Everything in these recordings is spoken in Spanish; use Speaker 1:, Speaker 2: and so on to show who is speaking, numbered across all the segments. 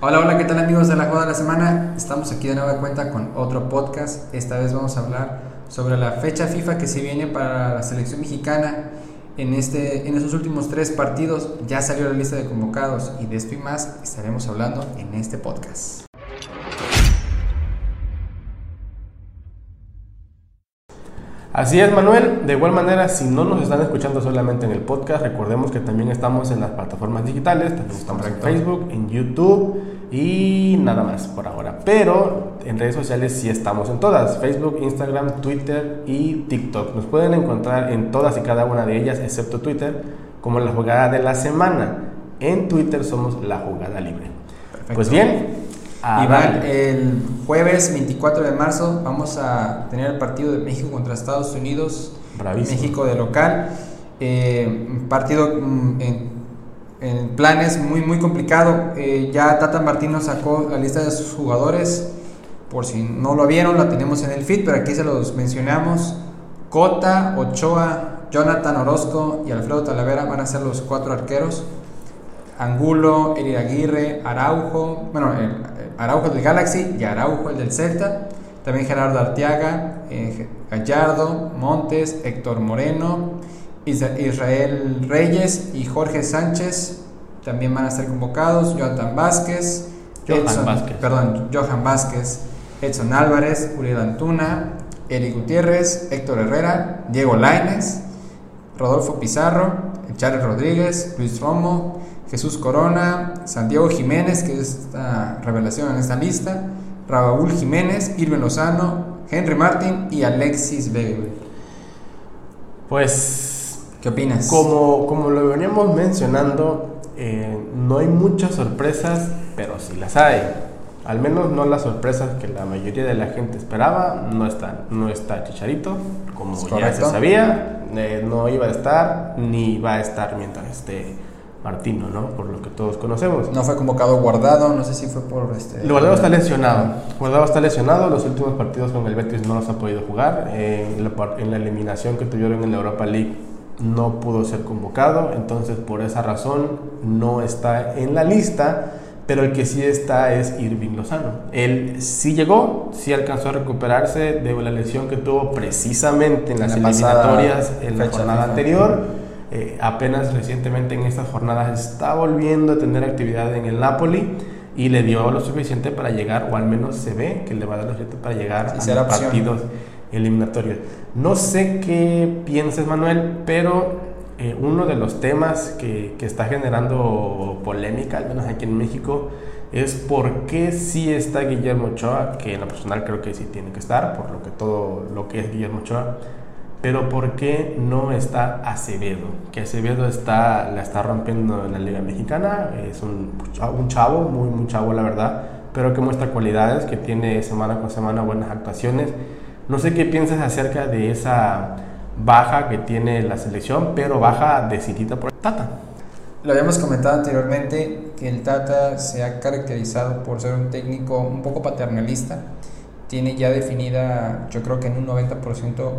Speaker 1: Hola, hola, ¿qué tal amigos de la Jugada de la Semana? Estamos aquí de nueva cuenta con otro podcast. Esta vez vamos a hablar sobre la fecha FIFA que se viene para la selección mexicana. En, este, en estos últimos tres partidos ya salió la lista de convocados y de esto y más estaremos hablando en este podcast.
Speaker 2: Así es, Manuel. De igual manera, si no nos están escuchando solamente en el podcast, recordemos que también estamos en las plataformas digitales, también estamos en Facebook, en YouTube y nada más por ahora. Pero en redes sociales sí estamos en todas, Facebook, Instagram, Twitter y TikTok. Nos pueden encontrar en todas y cada una de ellas, excepto Twitter, como la jugada de la semana. En Twitter somos la jugada libre. Pues bien,
Speaker 1: Iván, el jueves 24 de marzo vamos a tener el partido de México contra Estados Unidos. México de local. Eh, partido mm, en, planes muy, muy complicado. Eh, ya Tata Martino sacó la lista de sus jugadores. Por si no lo vieron, la tenemos en el feed, pero aquí se los mencionamos. Cota, Ochoa, Jonathan Orozco y Alfredo Talavera van a ser los cuatro arqueros. Angulo, Eli Aguirre, Araujo, bueno, Araujo del Galaxy y Araujo el del Celta. También Gerardo Arteaga, eh, Gallardo, Montes, Héctor Moreno, Israel Reyes y Jorge Sánchez también van a ser convocados. Jonathan Vázquez,
Speaker 2: Johan Vázquez.
Speaker 1: Perdón, Johan Vázquez, Edson Álvarez, Uriel Antuna, Eric Gutiérrez, Héctor Herrera, Diego Laines, Rodolfo Pizarro, Charles Rodríguez, Luis Romo, Jesús Corona, Santiago Jiménez, que es esta revelación en esta lista, Raúl Jiménez, Irving Lozano, Henry Martin y Alexis Vega.
Speaker 2: Pues,
Speaker 1: ¿qué opinas?
Speaker 2: Como, como lo veníamos mencionando, eh, no hay muchas sorpresas, pero sí las hay. Al menos no las sorpresas que la mayoría de la gente esperaba, no están. No está Chicharito, como ya se sabía, eh, no iba a estar, ni va a estar mientras esté Martino, ¿no? Por lo que todos conocemos.
Speaker 1: No fue convocado Guardado, no sé si fue por este...
Speaker 2: Guardado está lesionado. Guardado está lesionado, los últimos partidos con el Betis no los ha podido jugar. Eh, en, la, eliminación que tuvieron en la Europa League no pudo ser convocado, entonces por esa razón no está en la lista, pero el que sí está es Irving Lozano. Él sí llegó, sí alcanzó a recuperarse de la lesión que tuvo precisamente en las eliminatorias en la jornada anterior eh, apenas recientemente en estas jornadas está volviendo a tener actividad en el Napoli y le dio lo suficiente para llegar, o al menos se ve que le va a dar lo suficiente para llegar a los partidos eliminatorios. No sé qué pienses, Manuel, pero eh, uno de los temas que, que, está generando polémica, al menos aquí en México, es por qué sí está Guillermo Ochoa, que en lo personal creo que sí tiene que estar, por lo que todo lo que es Guillermo Ochoa pero ¿por qué no está Acevedo? Que Acevedo está, la está rompiendo en la Liga Mexicana, es un, un chavo, muy, muy chavo la verdad, pero que muestra cualidades, que tiene semana con semana buenas actuaciones. No sé qué piensas acerca de esa baja que tiene la selección, pero baja decidida por Tata.
Speaker 1: Lo habíamos comentado anteriormente que el Tata se ha caracterizado por ser un técnico un poco paternalista. Tiene ya definida, yo creo que en un 90%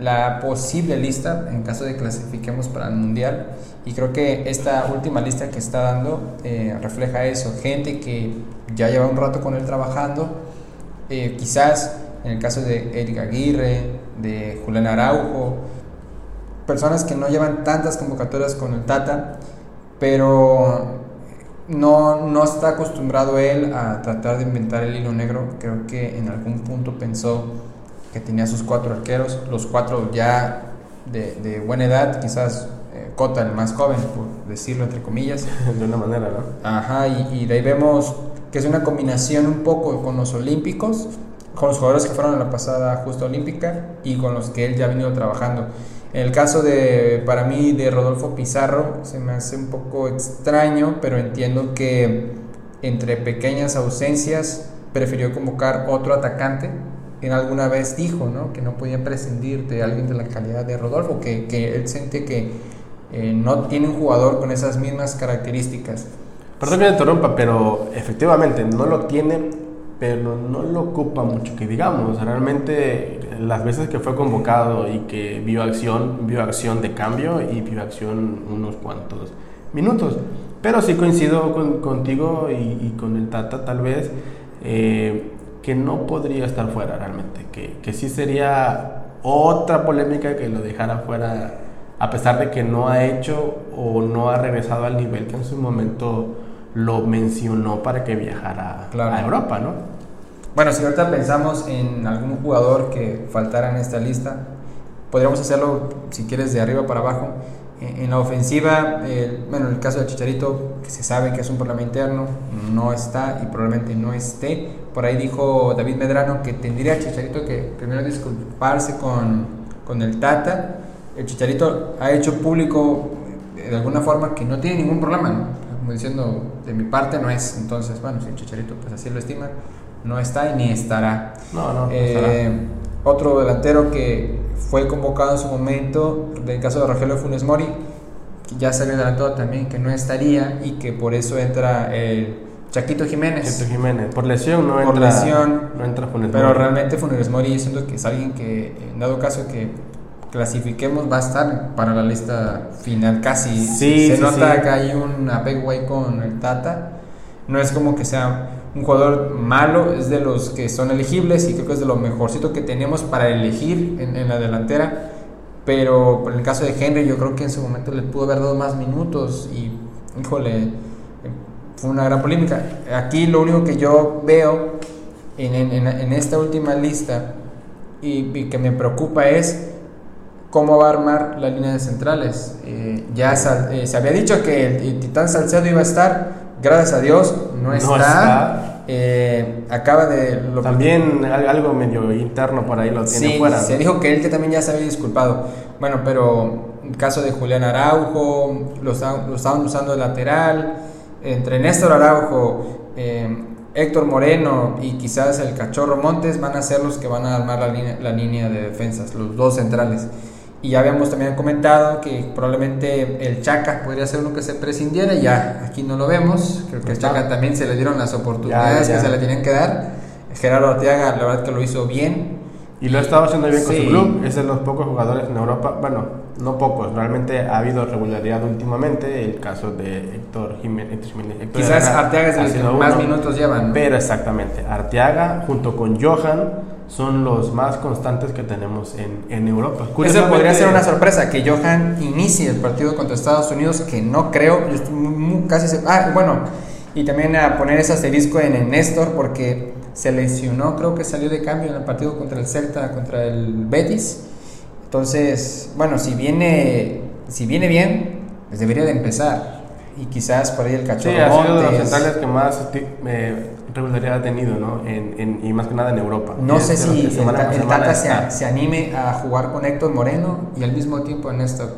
Speaker 1: la posible lista en caso de que clasifiquemos para el mundial. Y creo que esta última lista que está dando eh, refleja eso. Gente que ya lleva un rato con él trabajando. Eh, quizás en el caso de Eric Aguirre de Julián Araujo personas que no llevan tantas convocatorias con el Tata pero no, no está acostumbrado él a tratar de inventar el hilo negro. Creo que en algún punto pensó que tenía sus cuatro arqueros, los cuatro ya de, buena edad, quizás eh, Cota el más joven, por decirlo entre comillas.
Speaker 2: De una manera, ¿no?
Speaker 1: Ajá, y, de ahí vemos que es una combinación un poco con los olímpicos, con los jugadores que fueron a la pasada justa olímpica y con los que él ya ha venido trabajando. En el caso de, para mí, de Rodolfo Pizarro, se me hace un poco extraño, pero entiendo que entre pequeñas ausencias prefirió convocar otro atacante en alguna vez dijo ¿no? que no podía prescindir de alguien de la calidad de Rodolfo, que, que él siente que eh, no tiene un jugador con esas mismas características.
Speaker 2: Perdón que interrumpa, pero efectivamente no lo tiene, pero no lo ocupa mucho que digamos. Realmente las veces que fue convocado y que vio acción, vio acción de cambio y vio acción unos cuantos minutos. Pero sí coincido contigo y, con el Tata tal vez, eh, que no podría estar fuera realmente, que, que sí sería otra polémica que lo dejara fuera, a pesar de que no ha hecho o no ha regresado al nivel que en su momento lo mencionó para que viajara a Europa, ¿no?
Speaker 1: Bueno, si ahorita pensamos en algún jugador que faltara en esta lista, podríamos hacerlo, si quieres, de arriba para abajo. En la ofensiva, bueno, en el caso de Chicharito, que se sabe que es un problema interno, no está y probablemente no esté. Por ahí dijo David Medrano que tendría Chicharito que primero disculparse con, con el Tata. El Chicharito ha hecho público de alguna forma que no tiene ningún problema, como diciendo, de mi parte no es. Entonces, bueno, si el Chicharito pues así lo estima, no está y ni estará.
Speaker 2: No, no,
Speaker 1: eh, Otro delantero que fue convocado en su momento, del caso de Rogelio Funes Mori, que ya se había adelantado también que no estaría y que por eso entra el Chaquito Jiménez.
Speaker 2: Chaquito Jiménez, por lesión no entra. Por lesión, no entra
Speaker 1: Funes Pero realmente Funes Mori siento que es alguien que, en dado caso que clasifiquemos, va a estar para la lista final casi.
Speaker 2: Sí,
Speaker 1: se nota que hay un apego ahí con el Tata. No es como que sea un jugador malo, es de los que son elegibles y creo que es de lo mejorcito que tenemos para elegir en, la delantera. Pero en el caso de Henry, yo creo que en su momento le pudo haber dado más minutos y, híjole, fue una gran polémica. Aquí lo único que yo veo en, en, esta última lista y, que me preocupa es cómo va a armar la línea de centrales. Eh, ya eh, se había dicho que el Titán Salcedo iba a estar, gracias a Dios, no está. Eh, acaba de...
Speaker 2: también algo medio interno por ahí lo tiene fuera.
Speaker 1: Se dijo que él que también ya se había disculpado. Bueno, pero el caso de Julián Araujo, lo, estaban, lo estaban usando de lateral. Entre Néstor Araujo, eh, Héctor Moreno y quizás el Cachorro Montes van a ser los que van a armar la línea, la línea de defensas, los dos centrales. Y ya habíamos también comentado que probablemente el Chaca podría ser uno que se prescindiera, ya aquí no lo vemos, creo que el Chaca también se le dieron las oportunidades que se le tienen que dar. Gerardo Arteaga, la verdad que lo hizo bien.
Speaker 2: Y lo ha estado haciendo bien con su club, es de los pocos jugadores en Europa, bueno, no pocos, realmente ha habido regularidad últimamente, el caso de Héctor Jiménez.
Speaker 1: Quizás Arteaga es el que más minutos llevan.
Speaker 2: Pero exactamente, Arteaga junto con Johan son los más constantes que tenemos en, en Europa.
Speaker 1: Eso podría ser una sorpresa, que Johan inicie el partido contra Estados Unidos, que no creo, casi se, ah, bueno, y también a poner ese asterisco en el Néstor, porque se lesionó, creo que salió de cambio en el partido contra el Celta, contra el Betis. Entonces, bueno, si viene, si viene bien, pues debería de empezar. Y quizás por ahí el cachorro
Speaker 2: sí, ha sido de los centrales que más eh, regularidad ha tenido, ¿no? En, y más que nada en Europa.
Speaker 1: No sé si el, Tata se, anime a jugar con Héctor Moreno y al mismo tiempo en esto.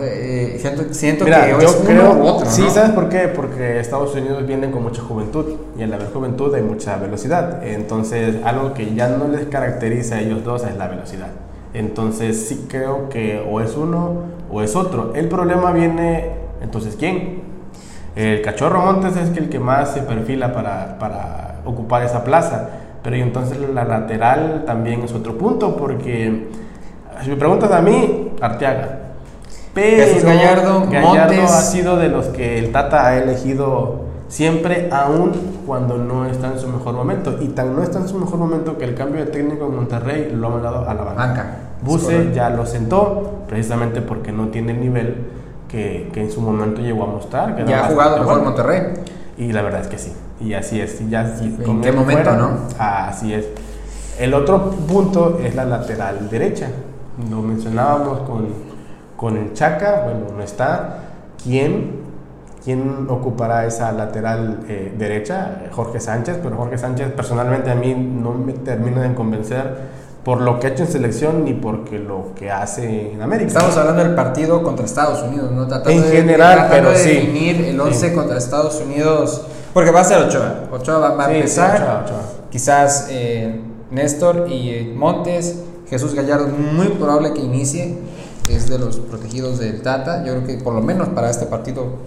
Speaker 1: Eh, siento, que yo es creo, uno u otro.
Speaker 2: Sí, ¿sabes por qué? Porque Estados Unidos viene con mucha juventud y en la juventud hay mucha velocidad. Entonces, algo que ya no les caracteriza a ellos dos es la velocidad. Entonces, sí creo que o es uno o es otro. El problema viene, entonces, ¿quién? El Cachorro Montes es el que más se perfila para, para ocupar esa plaza, pero entonces la lateral también es otro punto, porque si me preguntas a mí, Arteaga. Pero
Speaker 1: Gallardo,
Speaker 2: Gallardo ha sido de los que el Tata ha elegido siempre, aún cuando no está en su mejor momento. Y tan no está en su mejor momento que el cambio de técnico en Monterrey lo ha mandado a la banca. Buse ya lo sentó, precisamente porque no tiene el nivel que, en su momento llegó a mostrar.
Speaker 1: Que ya ha jugado mejor Monterrey.
Speaker 2: Y la verdad es que sí. Y así es. Y ya,
Speaker 1: ¿En qué momento, no?
Speaker 2: Así es. El otro punto es la lateral derecha. Lo mencionábamos con, con el Chaca. Bueno, no está. ¿Quién ¿Quién ocupará esa lateral eh, derecha? Jorge Sánchez, pero Jorge Sánchez personalmente a mí no me termina de convencer por lo que ha hecho en selección ni porque lo que hace en América.
Speaker 1: Estamos hablando del partido contra Estados Unidos, ¿no?
Speaker 2: Tratando en general, pero de sí.
Speaker 1: definir el 11 contra Estados Unidos, porque va a ser Ochoa. Ochoa va, a empezar. Quizás eh, Néstor y eh, Montes, Jesús Gallardo, muy probable que inicie. Es de los protegidos del Tata. Yo creo que por lo menos para este partido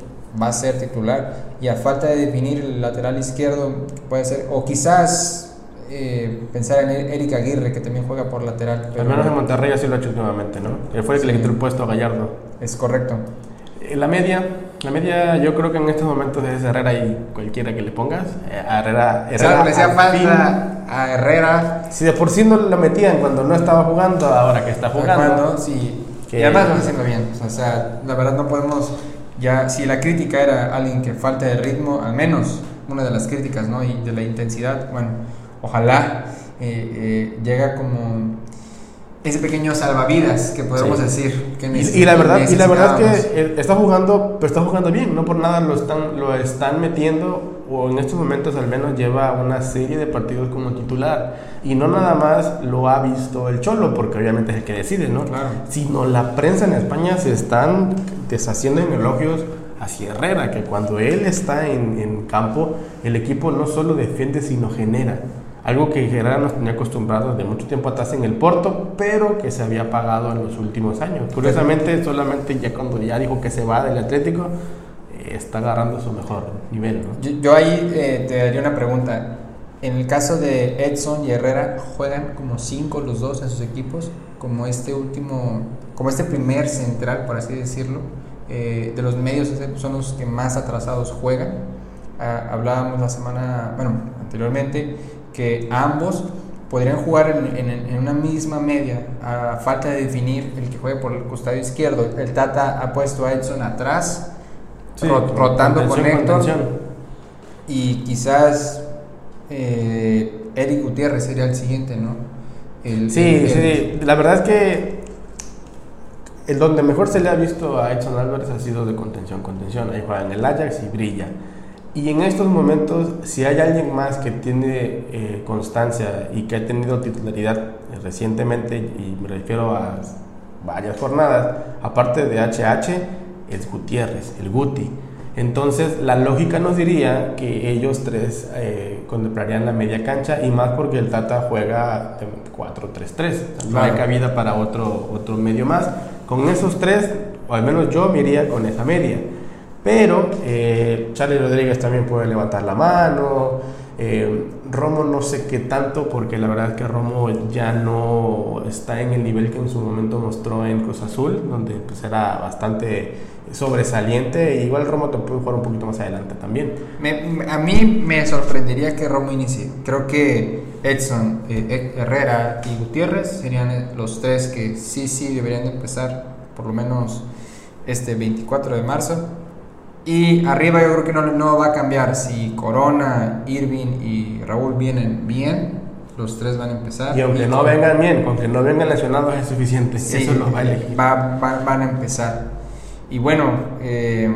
Speaker 1: va a ser titular. Y a falta de definir el lateral izquierdo, puede ser, o quizás eh, pensar en Eric Aguirre, que también juega por lateral.
Speaker 2: Al menos en Monterrey así lo ha hecho últimamente, ¿no? Él fue el que le quitó el puesto a Gallardo.
Speaker 1: Es correcto.
Speaker 2: En la media, La media, yo creo que en estos momentos es Herrera y cualquiera que le pongas. Eh, a Herrera,
Speaker 1: O sea,
Speaker 2: Herrera
Speaker 1: falta a Herrera
Speaker 2: Si de por sí no lo metían cuando no estaba jugando, ahora que está jugando.
Speaker 1: jugando, sí.
Speaker 2: Que-
Speaker 1: Y además lo está haciendo bien. O sea, la verdad no podemos. Ya, si la crítica era alguien que falta de ritmo, al menos una de las críticas, ¿no? Y de la intensidad, bueno, ojalá eh, eh, llega como ese pequeño salvavidas que podemos
Speaker 2: Sí.
Speaker 1: decir. Que
Speaker 2: Y, y la verdad, y la verdad que está jugando, pero está jugando bien, no por nada lo están, lo están metiendo, o en estos momentos al menos lleva una serie de partidos como titular. Y no nada más lo ha visto el Cholo, porque obviamente es el que decide, ¿no?
Speaker 1: Claro.
Speaker 2: Sino la prensa en España se están deshaciendo en elogios hacia Herrera, que cuando él está en, en campo, el equipo no solo defiende, sino genera. Algo que Herrera nos tenía acostumbrados de mucho tiempo atrás en el Porto, pero que se había apagado en los últimos años. Curiosamente, solamente ya cuando ya dijo que se va del Atlético, está agarrando su mejor nivel, ¿no?
Speaker 1: Yo, yo ahí eh, te daría una pregunta. En el caso de Edson y Herrera, juegan como cinco los dos en sus equipos, como este último, como este primer central, por así decirlo, eh, de los medios son los que más atrasados juegan. Ah, hablábamos la semana, bueno, anteriormente, que ambos podrían jugar en, en- en una misma media, a falta de definir el que juegue por el costado izquierdo. El Tata ha puesto a Edson atrás, ro- rotando con Héctor. Y quizás eh, Eric Gutiérrez sería el siguiente, ¿no? El-
Speaker 2: Sí,
Speaker 1: el-
Speaker 2: sí, la verdad es que el donde mejor se le ha visto a Edson Álvarez ha sido de contención, contención. Ahí juega en el Ajax y brilla. Y en estos momentos, si hay alguien más que tiene eh, constancia y que ha tenido titularidad eh, recientemente, y me refiero a varias jornadas, aparte de HH, es Gutiérrez, el Guti. Entonces, la lógica nos diría que ellos tres eh, contemplarían la media cancha y más porque el Tata juega de 4-3-3. No hay cabida para otro, otro medio más. Con esos tres, o al menos yo me iría con esa media. Pero eh, Charlie Rodríguez también puede levantar la mano. eh, Romo no sé qué tanto, porque la verdad es que Romo ya no está en el nivel que en su momento mostró en Cruz Azul, donde pues era bastante sobresaliente. Igual Romo te puede jugar un poquito más adelante también.
Speaker 1: A mí me sorprendería que Romo inicie. Creo que Edson, eh, He- Herrera y Gutiérrez serían los tres que sí, sí deberían de empezar por lo menos este 24 de marzo. Y arriba yo creo que no, no va a cambiar. Si Corona, Irving y Raúl vienen bien, los tres van a empezar.
Speaker 2: Y aunque no vengan bien, aunque no vengan lesionados es suficiente.
Speaker 1: Sí,
Speaker 2: Eso lo va a elegir.
Speaker 1: va- va- van a empezar. Y bueno, eh,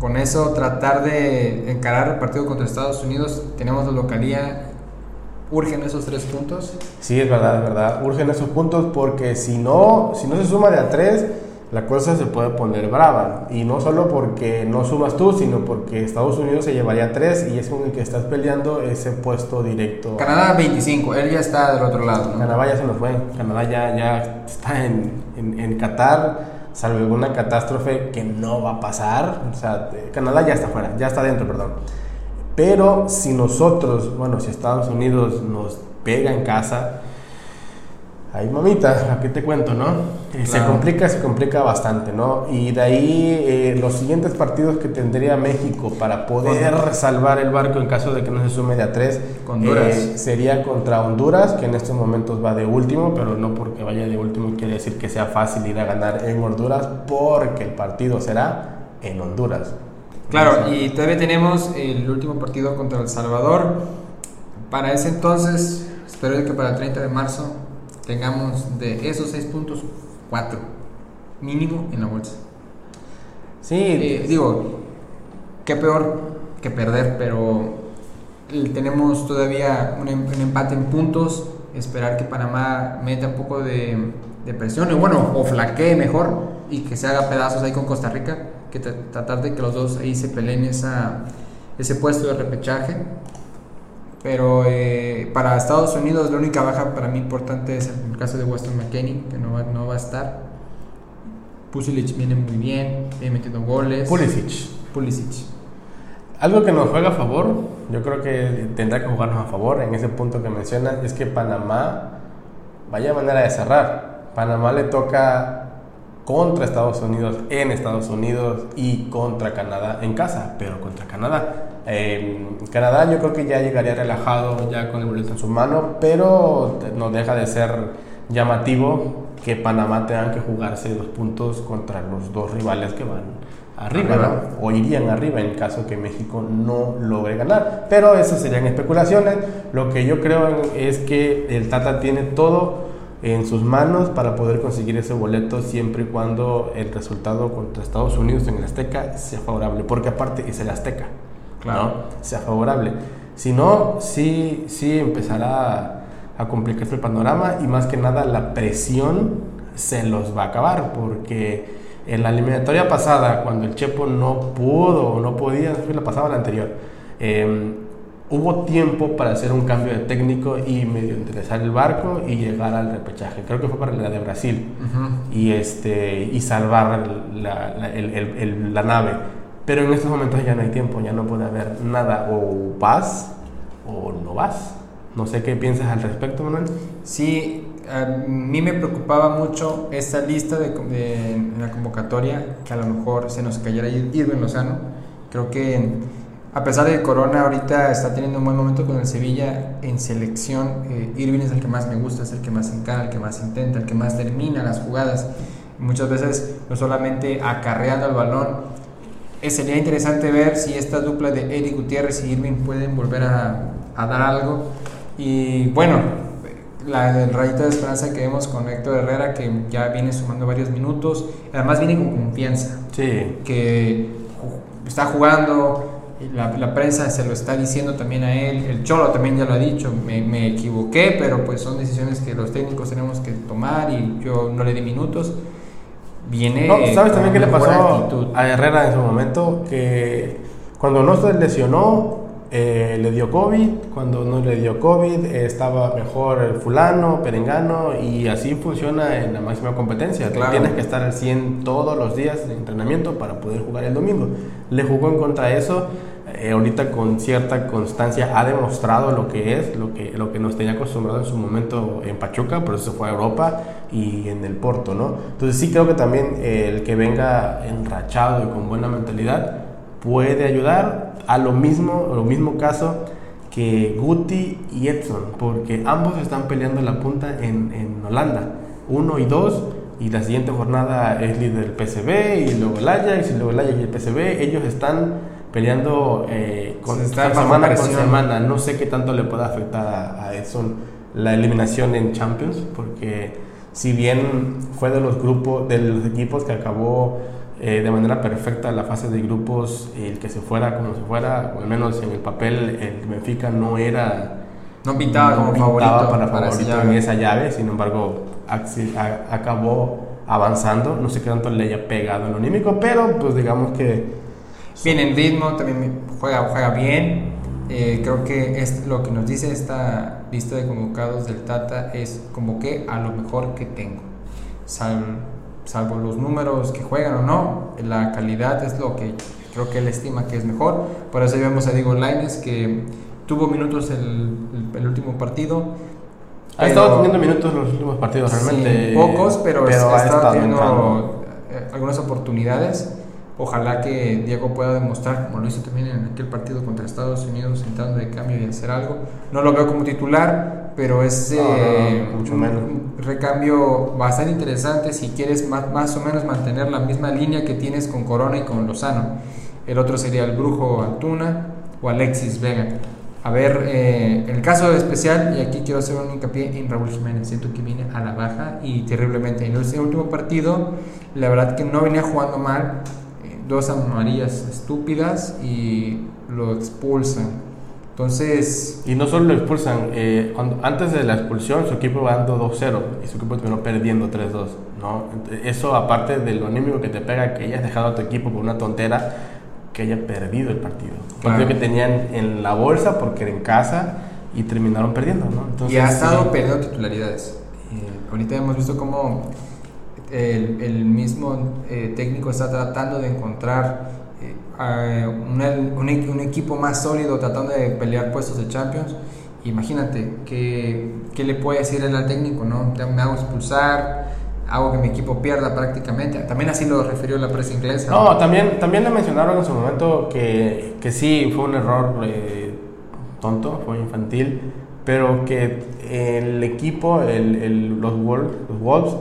Speaker 1: con eso tratar de encarar el partido contra Estados Unidos, tenemos la localía, urgen esos tres puntos.
Speaker 2: Sí, es verdad, es verdad. Urgen esos puntos porque si no, si no se suma de a tres, la cosa se puede poner brava. Y no solo porque no sumas tú, sino porque Estados Unidos se llevaría tres y es con el que estás peleando ese puesto directo.
Speaker 1: Canadá 25, él ya está del otro lado. ¿no?
Speaker 2: Canadá ya se nos fue. Canadá ya, ya está en, en, en Qatar, salvo alguna catástrofe que no va a pasar. O sea, eh, Canadá ya está fuera, ya está dentro, perdón. Pero si nosotros, bueno, si Estados Unidos nos pega en casa, Ay, mamita, aquí te cuento, ¿no? Eh, Se complica, se complica bastante, ¿no? Y de ahí eh, los siguientes partidos que tendría México para poder salvar el barco en caso de que no se sume de a tres
Speaker 1: Honduras.
Speaker 2: eh, sería contra Honduras, que en estos momentos va de último, pero no porque vaya de último quiere decir que sea fácil ir a ganar en Honduras, porque el partido será en Honduras.
Speaker 1: Claro, y todavía tenemos el último partido contra El Salvador. Para ese entonces, espero que para el 30 de marzo tengamos de esos seis puntos, cuatro mínimo en la bolsa.
Speaker 2: Sí,
Speaker 1: Eh, digo, qué peor que perder, pero tenemos todavía un, em- un empate en puntos. Esperar que Panamá meta un poco de, de presión, y bueno, o flaquee mejor y que se haga pedazos ahí con Costa Rica. Que tra- tratar de que los dos ahí se peleen esa, ese puesto de repechaje. Pero eh, para Estados Unidos, la única baja para mí importante es el caso de Weston McKinney, que no va, no va a estar. Pusilic viene muy bien, viene metiendo goles.
Speaker 2: Pulisic.
Speaker 1: Pulisic.
Speaker 2: Algo que nos juega a favor, yo creo que tendrá que jugarnos a favor en ese punto que mencionas, es que Panamá vaya manera de cerrar. Panamá le toca contra Estados Unidos en Estados Unidos y contra Canadá en casa, pero contra Canadá. Eh, Canadá yo creo que ya llegaría relajado ya con el boleto en su mano, pero no deja de ser llamativo que Panamá tenga que jugarse dos puntos contra los dos rivales que van arriba, o irían arriba en caso que México no logre ganar. Pero esas serían especulaciones. Lo que yo creo es que el Tata tiene todo en sus manos para poder conseguir ese boleto siempre y cuando el resultado contra Estados Unidos en el Azteca sea favorable, porque aparte es el Azteca, claro. sea favorable. Si no, sí, sí empezará a complicarse el panorama y más que nada la presión se los va a acabar, porque en la eliminatoria pasada, cuando el Chepo no pudo o no podía, la pasada la anterior, eh, hubo tiempo para hacer un cambio de técnico y medio interesar el barco y llegar al repechaje. Creo que fue para la de Brasil y, este, y salvar la, la, nave. Pero en estos momentos ya no hay tiempo, ya no puede haber nada. O vas o no vas. No sé qué piensas al respecto, Manuel.
Speaker 1: Sí, a mí me preocupaba mucho esta lista de, de, la convocatoria, que a lo mejor se nos cayera Irving Lozano. Creo que a pesar de que Corona ahorita está teniendo un buen momento con el Sevilla en selección, eh, Irving es el que más me gusta, es el que más encara, el que más intenta, el que más termina las jugadas. Muchas veces no solamente acarreando el balón. Eh, sería interesante ver si esta dupla de Eric Gutiérrez y Irving pueden volver a, a dar algo. Y bueno, la, el rayito de esperanza que vemos con Héctor Herrera, que ya viene sumando varios minutos, además viene con confianza.
Speaker 2: Sí.
Speaker 1: Que está jugando, la, prensa se lo está diciendo también a él, el Cholo también ya lo ha dicho, me, equivoqué, pero pues son decisiones que los técnicos tenemos que tomar y yo no le di minutos. Viene.
Speaker 2: No, ¿Sabes también qué le pasó a Herrera en su momento? Que cuando no se lesionó, eh, le dio COVID, cuando no le dio COVID estaba mejor el fulano, perengano y así funciona en la máxima competencia. Tienes que estar al 100 todos los días de entrenamiento para poder jugar el domingo. Le jugó en contra de eso eh, ahorita con cierta constancia ha demostrado lo que es, lo que, lo que nos tenía acostumbrado en su momento en Pachuca, por eso fue a Europa y en el Porto, ¿no? Entonces sí creo que también eh, el que venga enrachado y con buena mentalidad puede ayudar a lo mismo, lo mismo caso que Guti y Edson, porque ambos están peleando la punta en, en Holanda, uno y dos, y la siguiente jornada es líder del PSV y luego el Ajax y luego el Ajax y el PSV, ellos están peleando eh, con, semana con semana. No sé qué tanto le puede afectar a, a, Edson la eliminación en Champions, porque si bien fue de los grupos, de los equipos que acabó eh, de manera perfecta la fase de grupos, el que se fuera como se fuera, o al menos en el papel, el Benfica no era.
Speaker 1: No pintaba como favorito
Speaker 2: para, favorito en esa llave, sin embargo, acabó avanzando. No sé qué tanto le haya pegado en lo anímico, pero pues digamos que
Speaker 1: Bien en ritmo, también juega, juega bien. Eh, creo que es lo que nos dice esta lista de convocados del Tata es convoqué a lo mejor que tengo. salvo los números que juegan o no, la calidad es lo que creo que él estima que es mejor. Por eso vemos a Diego Laines que tuvo minutos el, el, último partido.
Speaker 2: Ha estado teniendo minutos los últimos partidos, realmente.
Speaker 1: pocos, pero, ha, estado teniendo eh, algunas oportunidades. Ojalá que Diego pueda demostrar, como lo hizo también en aquel partido contra Estados Unidos, entrando de cambio y hacer algo. No lo veo como titular, pero es eh, un recambio bastante interesante si quieres más, más, o menos mantener la misma línea que tienes con Corona y con Lozano. El otro sería el Brujo Antuna o Alexis Vega. A ver, eh, el caso especial, y aquí quiero hacer un hincapié en Raúl Jiménez, siento que viene a la baja y terriblemente. En el último partido, la verdad que no venía jugando mal, dos amarillas estúpidas y lo expulsan. Entonces...
Speaker 2: Y no solo lo expulsan, eh, antes de la expulsión su equipo va dando 2-0 y su equipo terminó perdiendo 3-2. ¿no? Eso aparte de lo anímico que te pega, que hayas dejado a tu equipo por una tontera, que haya perdido el partido. Claro. que tenían en la bolsa porque era en casa y terminaron perdiendo. ¿no?
Speaker 1: Entonces, y ha estado perdiendo titularidades. Eh, ahorita hemos visto cómo el, mismo eh, técnico está tratando de encontrar eh, un, un, equipo más sólido, tratando de pelear puestos de Champions. Imagínate, ¿qué, qué le puede decir él al técnico? ¿no? Me hago expulsar, hago que mi equipo pierda prácticamente. También así lo refirió la prensa inglesa.
Speaker 2: No, también, también le mencionaron en su momento que, que sí, fue un error eh, tonto, fue infantil, pero que el equipo, el, los Wolves,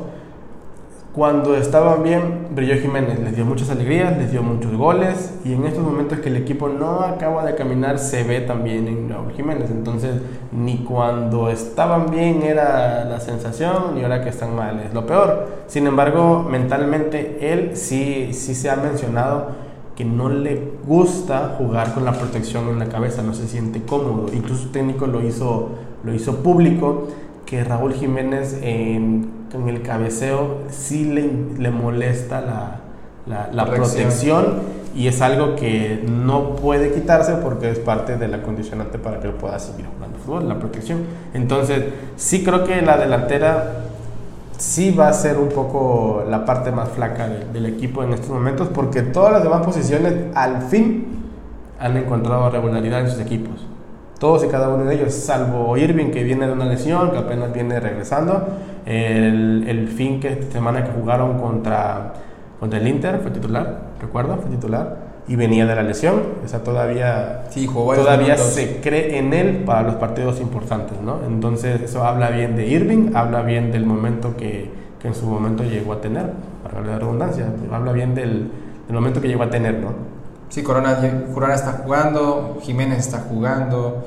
Speaker 2: cuando estaban bien, brilló Jiménez, les dio muchas alegrías, les dio muchos goles y en estos momentos que el equipo no acaba de caminar se ve también en Raúl Jiménez. Entonces, ni cuando estaban bien era la sensación, ni ahora que están mal es lo peor. Sin embargo, mentalmente él sí, sí se ha mencionado que no le gusta jugar con la protección en la cabeza, no se siente cómodo. Incluso su técnico lo hizo, lo hizo público que Raúl Jiménez en en el cabeceo sí le, le molesta la, la, protección y es algo que no puede quitarse porque es parte de la condicionante para que pueda seguir jugando fútbol, la protección. Entonces, sí creo que la delantera sí va a ser un poco la parte más flaca del equipo en estos momentos porque todas las demás posiciones al fin han encontrado regularidad en sus equipos. Todos y cada uno de ellos, salvo Irving que viene de una lesión, que apenas viene regresando, el, el fin que semana que jugaron contra, contra el Inter fue titular, recuerdo, fue titular. Y venía de la lesión, o sea, todavía,
Speaker 1: sí,
Speaker 2: todavía se cree en él para los partidos importantes, ¿no? Entonces, eso habla bien de Irving, habla bien del momento que, que en su momento llegó a tener, para la redundancia, habla bien del, del momento que llegó a tener, ¿no?
Speaker 1: Sí, Corona, Corona está jugando, Jiménez está jugando,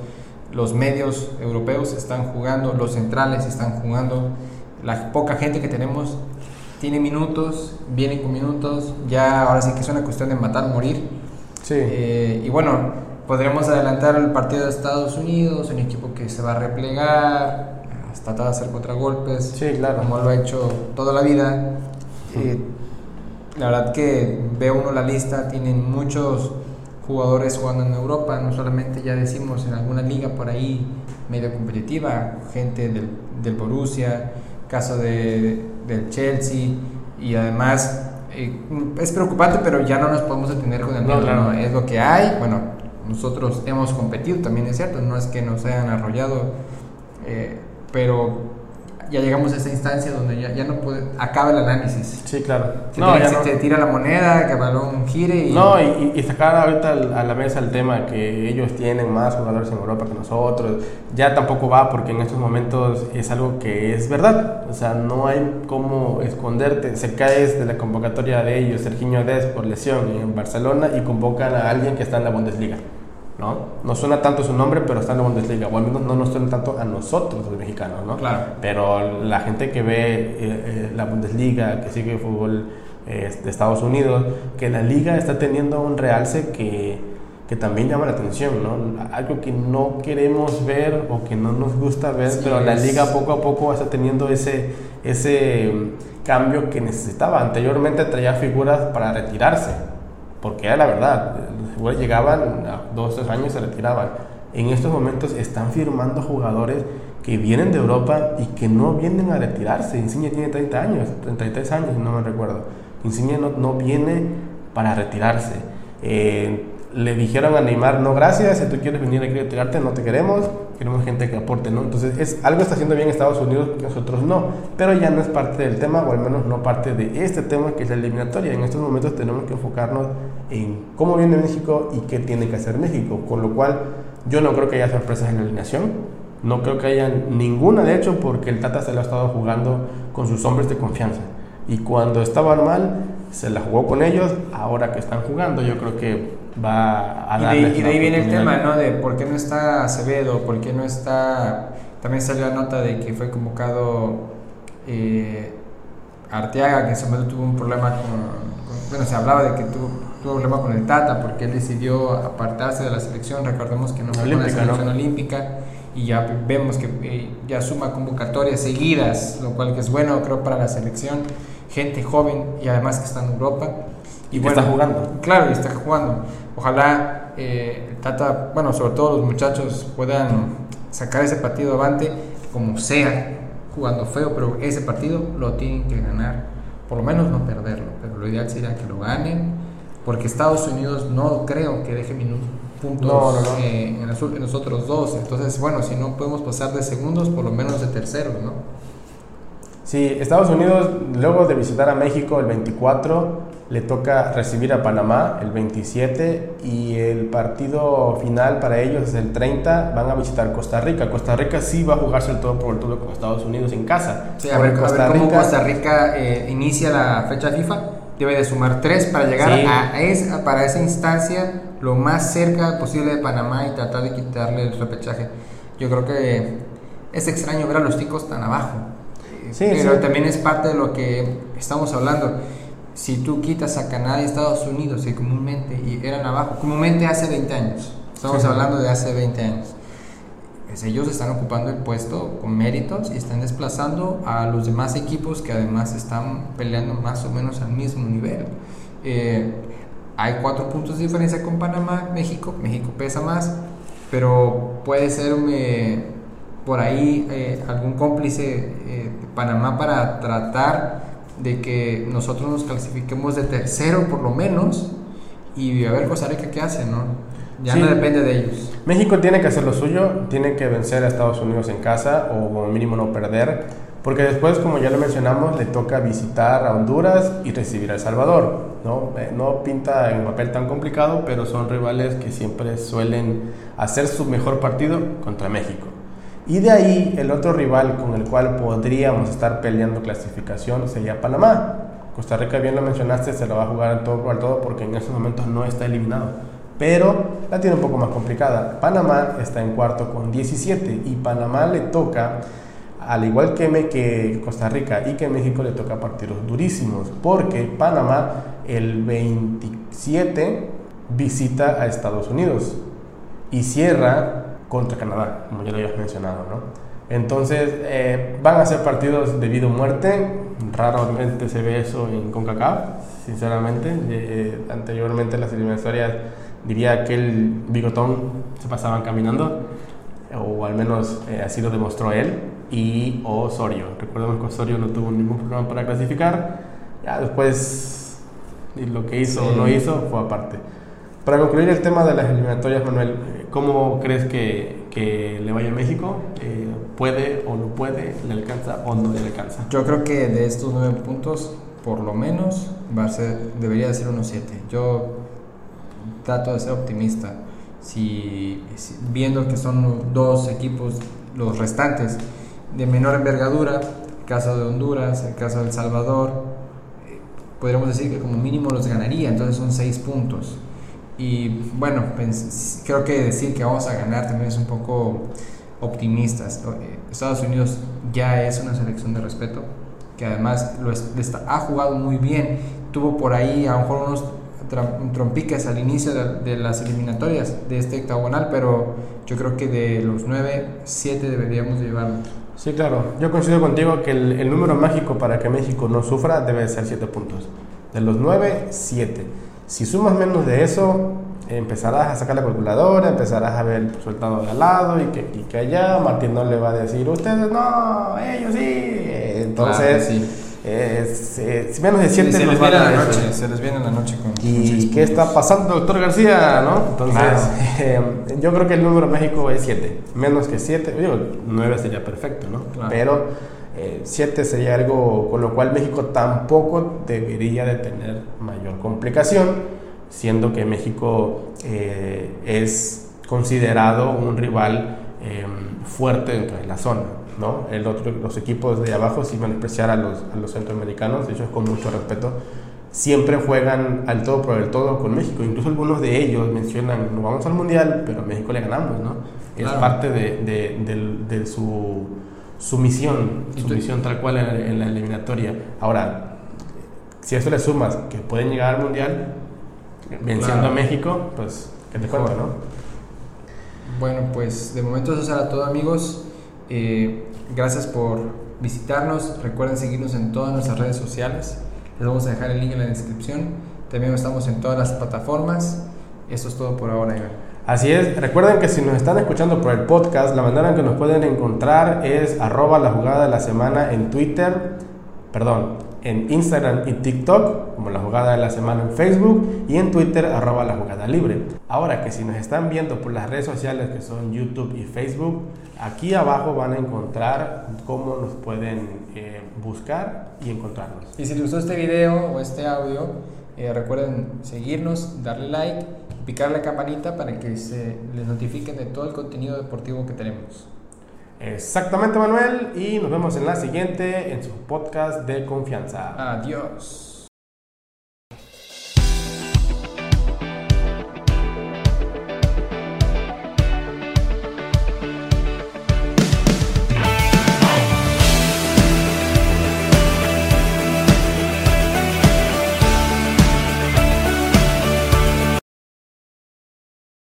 Speaker 1: los medios europeos están jugando, los centrales están jugando la poca gente que tenemos tiene minutos, viene con minutos, ya ahora sí que es una cuestión de matar o morir.
Speaker 2: Sí.
Speaker 1: Eh, y bueno, podremos adelantar el partido de Estados Unidos, un equipo que se va a replegar, hasta tratar de hacer contragolpes,
Speaker 2: sí, claro.
Speaker 1: como lo ha hecho toda la vida. Eh, la verdad que ve uno la lista, tienen muchos jugadores jugando en Europa, no solamente ya decimos en alguna liga por ahí medio competitiva, gente del, del Borussia, caso de, del Chelsea y además eh, es preocupante, pero ya no nos podemos detener con el miedo, es lo que hay. Bueno, nosotros hemos competido, también es cierto, no es que nos hayan arrollado, eh, pero ya llegamos a esa instancia donde ya, ya no puede, acaba el análisis.
Speaker 2: Sí, claro.
Speaker 1: Se, no, tira, te tira la moneda, que el balón gire y...
Speaker 2: No, y, y, sacar ahorita a la mesa el tema que ellos tienen más jugadores en Europa que nosotros, ya tampoco va porque en estos momentos es algo que es verdad. O sea, no hay cómo esconderte. Se caes de la convocatoria de ellos, Serginho Dez por lesión en Barcelona y convocan a alguien que está en la Bundesliga. ¿No? No suena tanto su nombre, pero está en la Bundesliga, o al menos no nos suena tanto a nosotros los mexicanos, ¿no?
Speaker 1: Claro.
Speaker 2: Pero la gente que ve eh, eh, la Bundesliga, que sigue el fútbol eh, de Estados Unidos, que la liga está teniendo un realce que, que también llama la atención, ¿no? Algo que no queremos ver o que no nos gusta ver, pero la liga poco a poco está teniendo ese, ese mm, cambio que necesitaba. Anteriormente traía figuras para retirarse, porque era la verdad llegaban a dos, tres años y se retiraban. En estos momentos están firmando jugadores que vienen de Europa y que no vienen a retirarse. Insigne tiene 30 años, 33 años, no me recuerdo. Insigne no, no viene para retirarse. Eh, le dijeron a Neymar, no gracias, si tú quieres venir aquí a retirarte, no te queremos, queremos gente que aporte, ¿no? Entonces, es, algo está haciendo bien Estados Unidos nosotros no, pero ya no es parte del tema, o al menos no parte de este tema que es la eliminatoria. En estos momentos tenemos que enfocarnos en cómo viene México y qué tiene que hacer México, con lo cual yo no creo que haya sorpresas en la alineación, no creo que haya ninguna, de hecho, porque el Tata se lo ha estado jugando con sus hombres de confianza. Y cuando estaban mal, se la jugó con ellos, ahora que están jugando, yo creo que va a
Speaker 1: dar. Y, de, ahí viene el tema, ¿no? De por qué no está Acevedo, por qué no está. También salió la nota de que fue convocado eh, Arteaga, que en ese momento tuvo un problema con, Bueno, se hablaba de que tuvo, tuvo un problema con el Tata porque él decidió apartarse de la selección. Recordemos que no fue la selección olímpica y ya vemos que eh, ya suma convocatorias seguidas, lo cual que es bueno, creo, para la selección. Gente joven y además que está en Europa.
Speaker 2: Y bueno, está jugando.
Speaker 1: Claro, y está jugando. Ojalá eh, Tata, bueno, sobre todo los muchachos puedan sacar ese partido avante como sea, jugando feo, pero ese partido lo tienen que ganar, por lo menos no perderlo, pero lo ideal sería que lo ganen, porque Estados Unidos no creo que deje puntos eh, en, los, otros dos, entonces bueno, si no podemos pasar de segundos, por lo menos de terceros, ¿no?
Speaker 2: Sí, Estados Unidos, luego de visitar a México el 24, le toca recibir a Panamá el 27 y el partido final para ellos es el 30, van a visitar Costa Rica. Costa Rica sí va a jugarse el todo por el todo con Estados Unidos en casa.
Speaker 1: Sí, a ver, Costa, Rica, cómo Costa Rica eh, inicia la fecha FIFA. Debe de sumar tres para llegar a, esa, para esa instancia lo más cerca posible de Panamá y tratar de quitarle el repechaje. Yo creo que es extraño ver a los ticos tan abajo pero también es parte de lo que estamos hablando. Si tú quitas a Canadá y Estados Unidos, que comúnmente y eran abajo, comúnmente hace 20 años, estamos hablando de hace 20 años, pues ellos están ocupando el puesto con méritos y están desplazando a los demás equipos que además están peleando más o menos al mismo nivel. Eh, hay cuatro puntos de diferencia con Panamá, México, México pesa más, pero puede ser eh, por ahí eh, algún cómplice eh, Panamá para tratar de que nosotros nos clasifiquemos de tercero por lo menos y a ver Costa Rica qué hace, ¿no? Ya no depende de ellos.
Speaker 2: México tiene que hacer lo suyo, tiene que vencer a Estados Unidos en casa o como mínimo no perder, porque después, como ya lo mencionamos, le toca visitar a Honduras y recibir a El Salvador. ¿no? Eh, no pinta en papel tan complicado, pero son rivales que siempre suelen hacer su mejor partido contra México. Y de ahí el otro rival con el cual podríamos estar peleando clasificación sería Panamá. Costa Rica, bien lo mencionaste, se lo va a jugar al todo por todo porque en estos momentos no está eliminado. Pero la tiene un poco más complicada. Panamá está en cuarto con 17 y Panamá le toca, al igual que, que Costa Rica y que México, le toca partidos durísimos. Porque Panamá el 27 visita a Estados Unidos y cierra contra Canadá, como ya lo habías mencionado, ¿no? Entonces, eh, van a ser partidos de vida o muerte. Raramente se ve eso en CONCACAF, sinceramente. Eh, anteriormente las eliminatorias, diría que el bigotón se pasaban caminando, o al menos eh, así lo demostró él, y Osorio. Recordemos que Osorio no tuvo ningún problema para clasificar. Ya después, lo que hizo o no hizo fue aparte. Para concluir el tema de las eliminatorias, Manuel, ¿Cómo crees que, le vaya a México? Eh, ¿Puede o no puede? ¿Le alcanza o no le alcanza?
Speaker 1: Yo creo que de estos nueve puntos, por lo menos, va a ser, debería de ser unos siete. Yo trato de ser optimista. Si, viendo que son dos equipos, los restantes, de menor envergadura, el caso de Honduras, el caso de El Salvador, eh, podríamos decir que como mínimo los ganaría, entonces son seis puntos. Y bueno, creo que decir que vamos a ganar también es un poco optimistas. Eh, Estados Unidos ya es una selección de respeto, que además lo ha jugado muy bien. Tuvo por ahí a lo mejor unos trompiques al inicio de, las eliminatorias de este octagonal, pero yo creo que de los 9, 7 deberíamos llevarlo.
Speaker 2: Sí, claro. Yo coincido contigo que el, el número mágico para que México no sufra debe ser 7 puntos. De los 9, 7. Si sumas menos de eso, empezarás a sacar la calculadora, empezarás a ver el resultado de al lado y que, y que allá Martín no le va a decir, ustedes no, ellos sí. Entonces, menos de 7
Speaker 1: se, les viene la noche, se les viene la noche con
Speaker 2: ¿Y qué está pasando, doctor García? ¿no? Entonces, eh, yo creo que el número México es 7, menos que 7, digo, 9 sería perfecto, ¿no? Pero... 7 eh, sería algo con lo cual México tampoco debería de tener mayor complicación, siendo que México eh, es considerado un rival em, fuerte dentro de la zona. ¿no? El otro, los equipos de abajo, sin menospreciar a los, a los centroamericanos, de hecho con mucho respeto, siempre juegan al todo por el todo con México. Incluso algunos de ellos mencionan, no vamos al Mundial, pero a México le ganamos, ¿no? Es parte de, de, de su su misión, su misión tal cual en, la eliminatoria. Ahora, si a eso le sumas que pueden llegar al Mundial, venciendo a México, pues, ¿qué te cuento, no?
Speaker 1: Bueno, pues de momento eso será todo, amigos. Eh, gracias por visitarnos. Recuerden seguirnos en todas nuestras redes sociales. Les vamos a dejar el link en la descripción. También estamos en todas las plataformas. Eso es todo por ahora, Iván.
Speaker 2: Así es, recuerden que si nos están escuchando por el podcast, la manera en que nos pueden encontrar es arroba la jugada de la semana en Twitter, perdón, en Instagram y TikTok, como la jugada de la semana en Facebook, y en Twitter, arroba la jugada libre. Ahora que si nos están viendo por las redes sociales que son YouTube y Facebook, aquí abajo van a encontrar cómo nos pueden eh, buscar y encontrarnos.
Speaker 1: Y si les gustó este video o este audio, eh, recuerden seguirnos, darle like, picar la campanita para que se les notifiquen de todo el contenido deportivo que tenemos.
Speaker 2: Exactamente, Manuel. Y nos vemos en la siguiente, en su podcast de confianza.
Speaker 1: Adiós.